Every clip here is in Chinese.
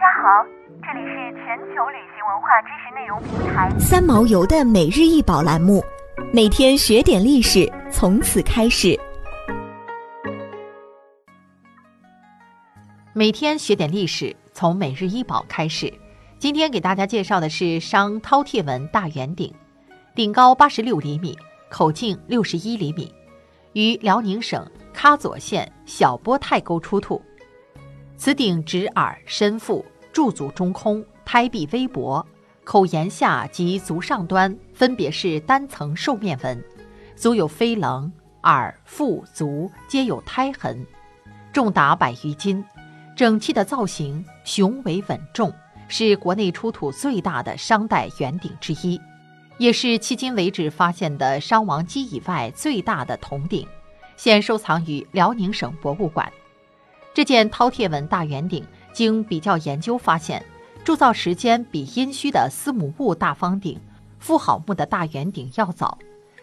家好，这里是全球旅行文化知识内容平台三毛游的每日一宝栏目，每天学点历史，从此开始。每天学点历史，从每日一宝开始。今天给大家介绍的是商饕餮纹大圆鼎，顶高八十六厘米，口径六十一厘米，于辽宁省喀左县小波泰沟出土。此鼎直耳深腹，柱足中空，胎壁微薄，口沿下及足上端分别是单层兽面纹，足有飞棱，耳、腹、足皆有胎痕，重达百余斤，整器的造型雄伟稳重，是国内出土最大的商代圆鼎之一，也是迄今为止发现的商王姬以外最大的铜鼎，现收藏于辽宁省博物馆。这件饕餮纹大圆鼎，经比较研究发现，铸造时间比殷墟的司母戊大方鼎、妇好墓的大圆鼎要早，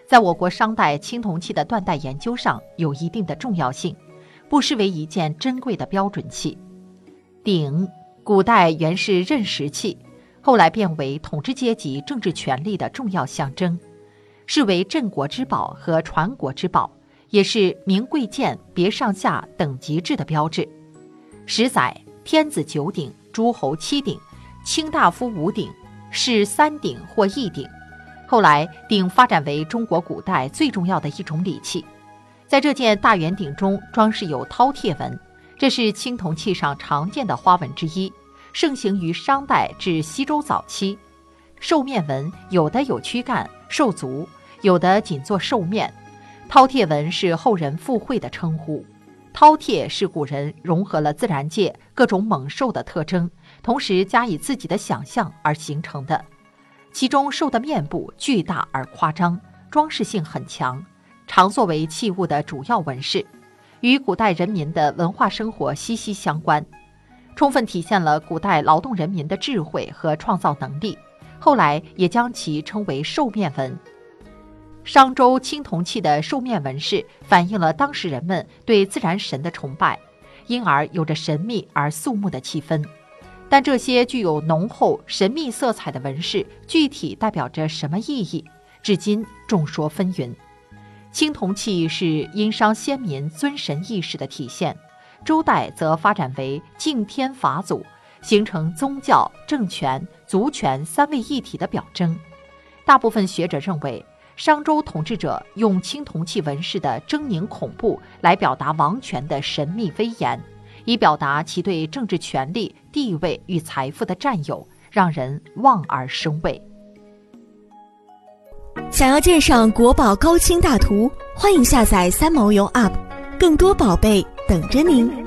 在我国商代青铜器的断代研究上有一定的重要性，不失为一件珍贵的标准器。鼎，古代原是任食器，后来变为统治阶级政治权力的重要象征，视为镇国之宝和传国之宝。也是名贵贱别上下等级制的标志。十载，天子九鼎，诸侯七鼎，卿大夫五鼎，是三鼎或一鼎。后来，鼎发展为中国古代最重要的一种礼器。在这件大圆鼎中，装饰有饕餮纹，这是青铜器上常见的花纹之一，盛行于商代至西周早期。兽面纹有的有躯干、兽足，有的仅做兽面。饕餮纹是后人附会的称呼，饕餮是古人融合了自然界各种猛兽的特征，同时加以自己的想象而形成的。其中兽的面部巨大而夸张，装饰性很强，常作为器物的主要纹饰，与古代人民的文化生活息息相关，充分体现了古代劳动人民的智慧和创造能力。后来也将其称为兽面纹。商周青铜器的兽面纹饰反映了当时人们对自然神的崇拜，因而有着神秘而肃穆的气氛。但这些具有浓厚神秘色彩的纹饰具体代表着什么意义，至今众说纷纭。青铜器是殷商先民尊神意识的体现，周代则发展为敬天法祖，形成宗教、政权、族权三位一体的表征。大部分学者认为。商周统治者用青铜器纹饰的狰狞恐怖来表达王权的神秘威严，以表达其对政治权力、地位与财富的占有，让人望而生畏。想要鉴赏国宝高清大图，欢迎下载三毛游 App，更多宝贝等着您。